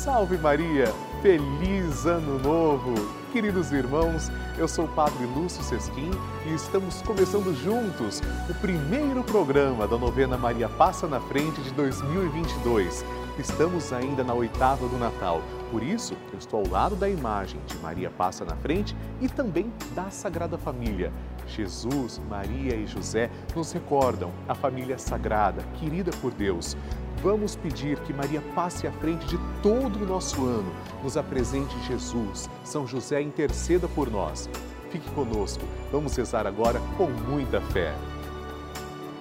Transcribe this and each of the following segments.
Salve Maria! Feliz Ano Novo! Queridos irmãos, eu sou o Padre Lúcio Sesquim e estamos começando juntos o primeiro programa da novena Maria Passa na Frente de 2022. Estamos ainda na oitava do Natal, por isso eu estou ao lado da imagem de Maria Passa na Frente e também da Sagrada Família. Jesus, Maria e José nos recordam a família sagrada, querida por Deus. Vamos pedir que Maria passe à frente de todo o nosso ano, nos apresente Jesus. São José interceda por nós. Fique conosco, vamos rezar agora com muita fé.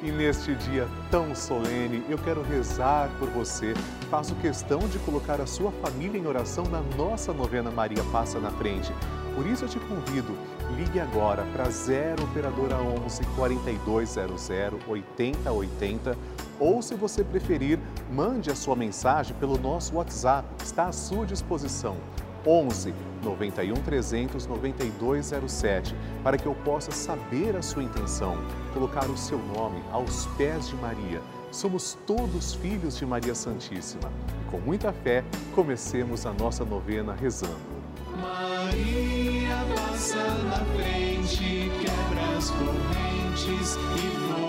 E neste dia tão solene, eu quero rezar por você. Faço questão de colocar a sua família em oração na nossa novena Maria Passa na Frente. Por isso eu te convido, ligue agora para 0 operadora 11 4200 8080 ou se você preferir, mande a sua mensagem pelo nosso WhatsApp, está à sua disposição. 11 91 300 9207, para que eu possa saber a sua intenção, colocar o seu nome aos pés de Maria. Somos todos filhos de Maria Santíssima. E com muita fé, comecemos a nossa novena rezando. Maria passa na frente, quebra as correntes e fortalece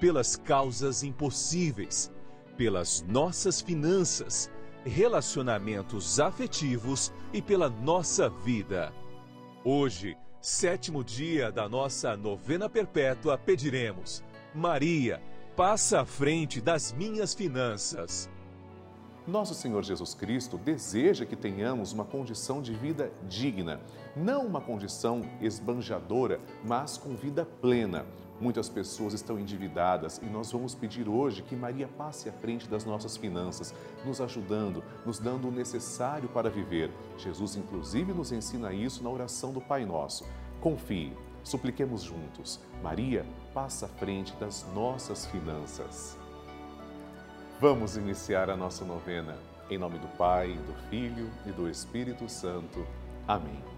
pelas causas impossíveis, pelas nossas finanças, relacionamentos afetivos e pela nossa vida. Hoje, Sétimo dia da nossa novena perpétua, pediremos: Maria, passa à frente das minhas finanças. Nosso Senhor Jesus Cristo deseja que tenhamos uma condição de vida digna, não uma condição esbanjadora, mas com vida plena. Muitas pessoas estão endividadas e nós vamos pedir hoje que Maria passe à frente das nossas finanças, nos ajudando, nos dando o necessário para viver. Jesus, inclusive, nos ensina isso na oração do Pai Nosso. Confie, supliquemos juntos. Maria passa à frente das nossas finanças. Vamos iniciar a nossa novena. Em nome do Pai, do Filho e do Espírito Santo. Amém.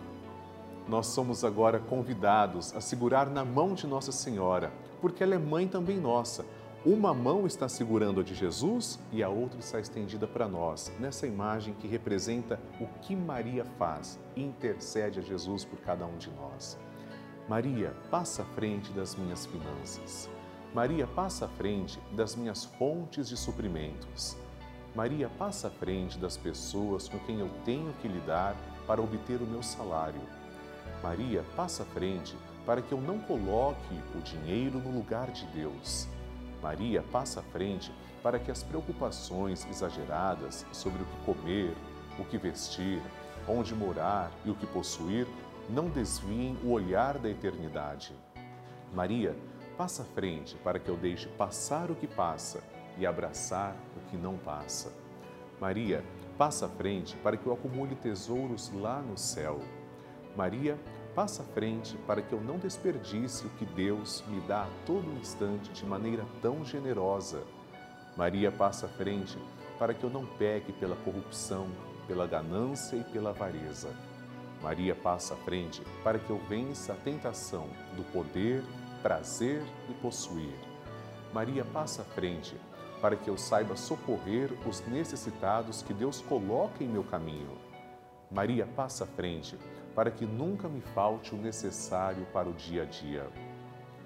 nós somos agora convidados a segurar na mão de Nossa Senhora, porque ela é mãe também nossa. Uma mão está segurando a de Jesus e a outra está estendida para nós, nessa imagem que representa o que Maria faz, intercede a Jesus por cada um de nós. Maria, passa à frente das minhas finanças. Maria, passa à frente das minhas fontes de suprimentos. Maria, passa à frente das pessoas com quem eu tenho que lidar para obter o meu salário. Maria, passa à frente para que eu não coloque o dinheiro no lugar de Deus. Maria, passa à frente para que as preocupações exageradas sobre o que comer, o que vestir, onde morar e o que possuir não desviem o olhar da eternidade. Maria, passa à frente para que eu deixe passar o que passa e abraçar o que não passa. Maria, passa à frente para que eu acumule tesouros lá no céu. Maria, passa à frente para que eu não desperdice o que Deus me dá a todo instante de maneira tão generosa. Maria, passa à frente para que eu não peque pela corrupção, pela ganância e pela avareza. Maria passa à frente para que eu vença a tentação do poder, prazer e possuir. Maria passa à frente para que eu saiba socorrer os necessitados que Deus coloca em meu caminho. Maria passa à frente para que nunca me falte o necessário para o dia a dia.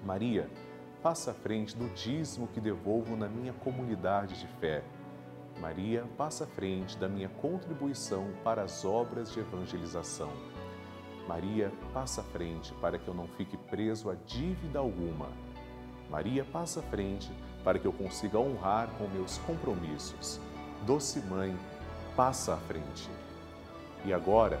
Maria passa à frente do dízimo que devolvo na minha comunidade de fé. Maria passa à frente da minha contribuição para as obras de evangelização. Maria passa à frente para que eu não fique preso a dívida alguma. Maria passa à frente para que eu consiga honrar com meus compromissos. Doce Mãe, passa à frente. E agora,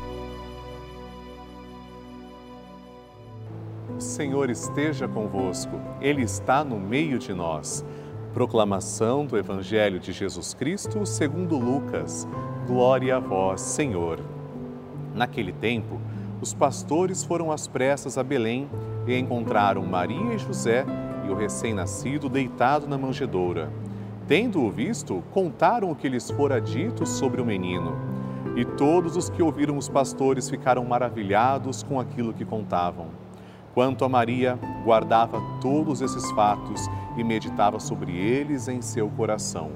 Senhor esteja convosco, Ele está no meio de nós. Proclamação do Evangelho de Jesus Cristo segundo Lucas. Glória a vós, Senhor. Naquele tempo, os pastores foram às pressas a Belém e encontraram Maria e José e o recém-nascido deitado na manjedoura. Tendo-o visto, contaram o que lhes fora dito sobre o menino. E todos os que ouviram os pastores ficaram maravilhados com aquilo que contavam. Quanto a Maria, guardava todos esses fatos e meditava sobre eles em seu coração.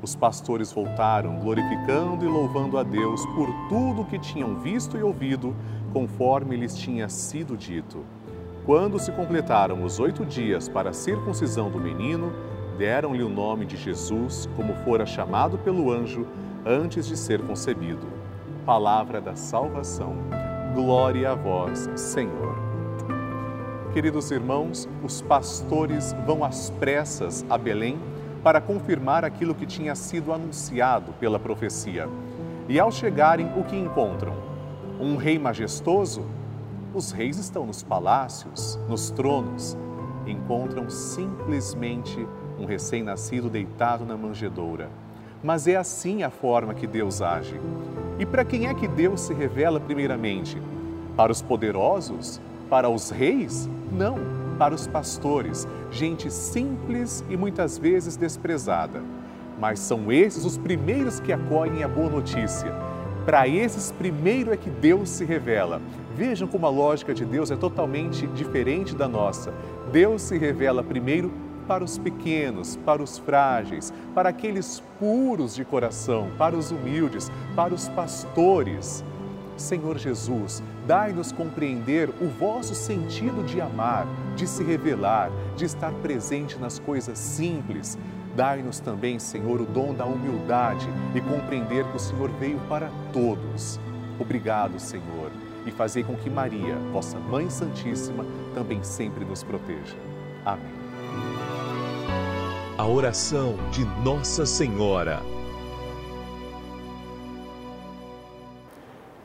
Os pastores voltaram, glorificando e louvando a Deus por tudo o que tinham visto e ouvido, conforme lhes tinha sido dito. Quando se completaram os oito dias para a circuncisão do menino, deram-lhe o nome de Jesus, como fora chamado pelo anjo antes de ser concebido. Palavra da salvação. Glória a vós, Senhor. Queridos irmãos, os pastores vão às pressas a Belém para confirmar aquilo que tinha sido anunciado pela profecia. E ao chegarem, o que encontram? Um rei majestoso? Os reis estão nos palácios, nos tronos. Encontram simplesmente um recém-nascido deitado na manjedoura. Mas é assim a forma que Deus age. E para quem é que Deus se revela primeiramente? Para os poderosos? Para os reis? Não, para os pastores, gente simples e muitas vezes desprezada. Mas são esses os primeiros que acolhem a boa notícia. Para esses, primeiro é que Deus se revela. Vejam como a lógica de Deus é totalmente diferente da nossa. Deus se revela primeiro para os pequenos, para os frágeis, para aqueles puros de coração, para os humildes, para os pastores. Senhor Jesus, dai-nos compreender o vosso sentido de amar, de se revelar, de estar presente nas coisas simples. Dai-nos também, Senhor, o dom da humildade e compreender que o Senhor veio para todos. Obrigado, Senhor, e fazei com que Maria, vossa Mãe Santíssima, também sempre nos proteja. Amém a oração de Nossa Senhora.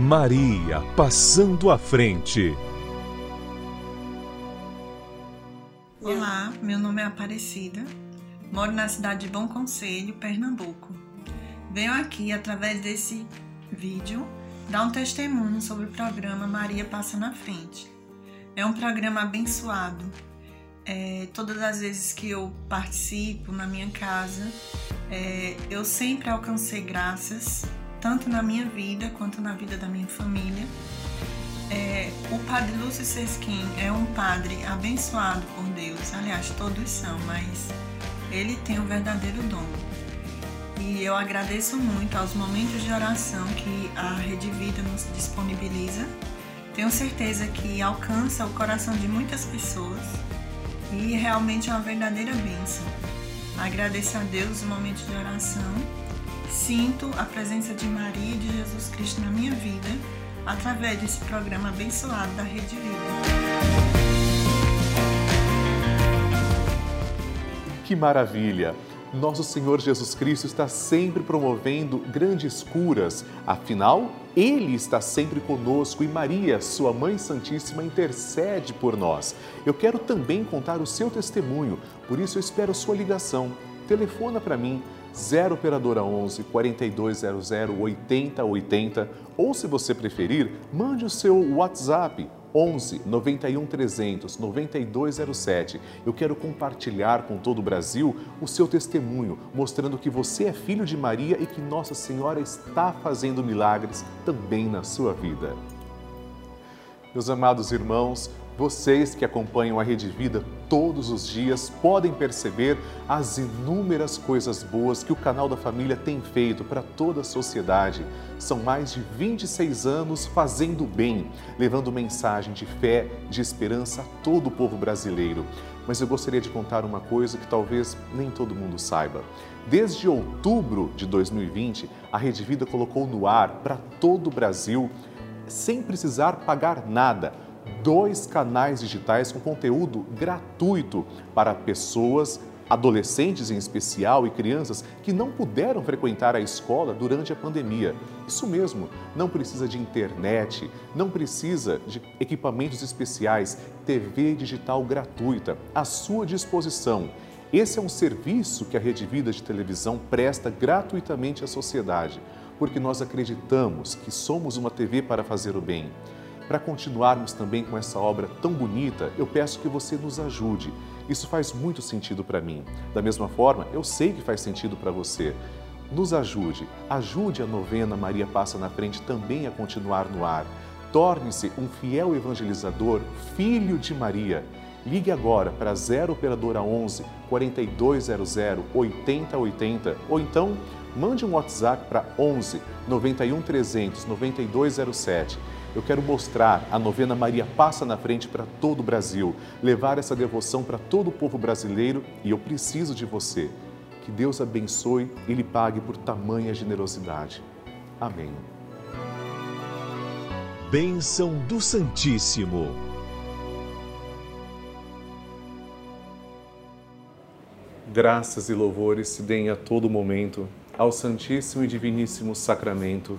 Maria passando à frente. Olá, meu nome é Aparecida, moro na cidade de Bom Conselho, Pernambuco. Venho aqui, através desse vídeo, dar um testemunho sobre o programa Maria Passa na Frente. É um programa abençoado. É, todas as vezes que eu participo na minha casa, é, eu sempre alcancei graças tanto na minha vida quanto na vida da minha família. É, o padre Lúcio Sesquim é um padre abençoado por Deus, aliás, todos são, mas ele tem o um verdadeiro dom. E eu agradeço muito aos momentos de oração que a Rede Vida nos disponibiliza. Tenho certeza que alcança o coração de muitas pessoas e realmente é uma verdadeira bênção. Agradeço a Deus o momento de oração Sinto a presença de Maria e de Jesus Cristo na minha vida através desse programa abençoado da Rede Vida. Que maravilha! Nosso Senhor Jesus Cristo está sempre promovendo grandes curas, afinal, Ele está sempre conosco e Maria, Sua Mãe Santíssima, intercede por nós. Eu quero também contar o seu testemunho, por isso eu espero sua ligação. Telefona para mim 0 operadora 11 4200 8080 ou se você preferir, mande o seu WhatsApp 11 91 300 9207. Eu quero compartilhar com todo o Brasil o seu testemunho, mostrando que você é filho de Maria e que Nossa Senhora está fazendo milagres também na sua vida. Meus amados irmãos, vocês que acompanham a Rede Vida todos os dias podem perceber as inúmeras coisas boas que o canal da família tem feito para toda a sociedade. São mais de 26 anos fazendo bem, levando mensagem de fé, de esperança a todo o povo brasileiro. Mas eu gostaria de contar uma coisa que talvez nem todo mundo saiba. Desde outubro de 2020, a Rede Vida colocou no ar para todo o Brasil, sem precisar pagar nada dois canais digitais com conteúdo gratuito para pessoas, adolescentes em especial e crianças que não puderam frequentar a escola durante a pandemia. Isso mesmo, não precisa de internet, não precisa de equipamentos especiais, TV digital gratuita à sua disposição. Esse é um serviço que a Rede Vida de Televisão presta gratuitamente à sociedade, porque nós acreditamos que somos uma TV para fazer o bem. Para continuarmos também com essa obra tão bonita, eu peço que você nos ajude. Isso faz muito sentido para mim. Da mesma forma, eu sei que faz sentido para você. Nos ajude, ajude a novena Maria Passa na Frente também a continuar no ar. Torne-se um fiel evangelizador, filho de Maria. Ligue agora para 0 operadora 11 4200 8080 ou então mande um WhatsApp para 11 91 300 9207. Eu quero mostrar a novena Maria Passa na Frente para todo o Brasil, levar essa devoção para todo o povo brasileiro e eu preciso de você. Que Deus abençoe e lhe pague por tamanha generosidade. Amém. Bênção do Santíssimo. Graças e louvores se deem a todo momento ao Santíssimo e Diviníssimo Sacramento.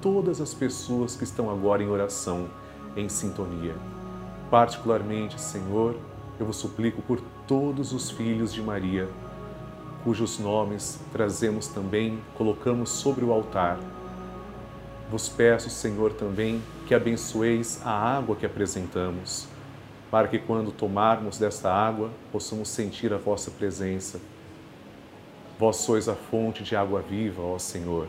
todas as pessoas que estão agora em oração, em sintonia. Particularmente, Senhor, eu vos suplico por todos os filhos de Maria cujos nomes trazemos também, colocamos sobre o altar. Vos peço, Senhor, também que abençoeis a água que apresentamos, para que quando tomarmos desta água possamos sentir a vossa presença. Vós sois a fonte de água viva, ó Senhor.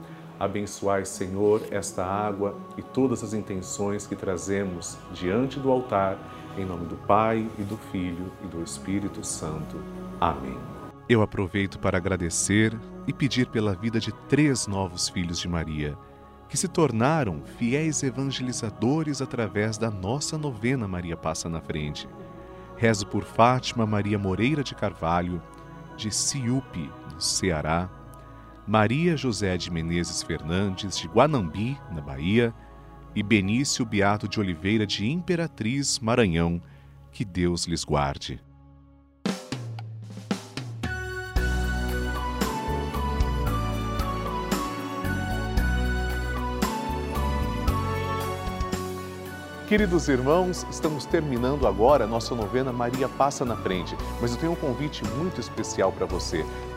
Abençoai, Senhor, esta água e todas as intenções que trazemos diante do altar, em nome do Pai e do Filho e do Espírito Santo. Amém. Eu aproveito para agradecer e pedir pela vida de três novos filhos de Maria que se tornaram fiéis evangelizadores através da nossa novena Maria Passa na Frente. Rezo por Fátima Maria Moreira de Carvalho, de Ciúpe, no Ceará, Maria José de Menezes Fernandes, de Guanambi, na Bahia, e Benício Beato de Oliveira, de Imperatriz, Maranhão. Que Deus lhes guarde. Queridos irmãos, estamos terminando agora a nossa novena Maria Passa na Frente, mas eu tenho um convite muito especial para você.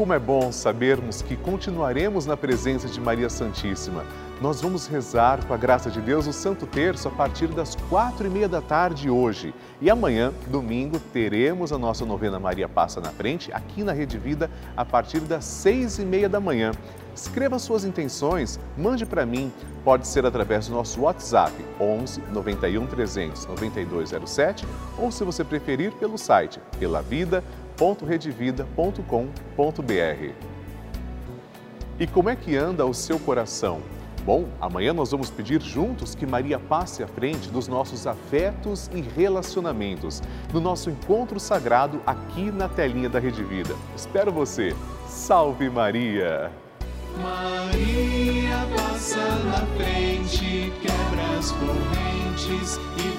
Como é bom sabermos que continuaremos na presença de Maria Santíssima. Nós vamos rezar com a graça de Deus o Santo Terço a partir das quatro e meia da tarde hoje. E amanhã, domingo, teremos a nossa novena Maria Passa na Frente aqui na Rede Vida a partir das seis e meia da manhã. Escreva suas intenções, mande para mim. Pode ser através do nosso WhatsApp 11 91 300 9207 ou, se você preferir, pelo site pelavida.redevida.com.br. E como é que anda o seu coração? Bom, amanhã nós vamos pedir juntos que Maria passe à frente dos nossos afetos e relacionamentos, no nosso encontro sagrado aqui na telinha da Rede Vida. Espero você. Salve Maria! Maria passa na frente, quebra as correntes e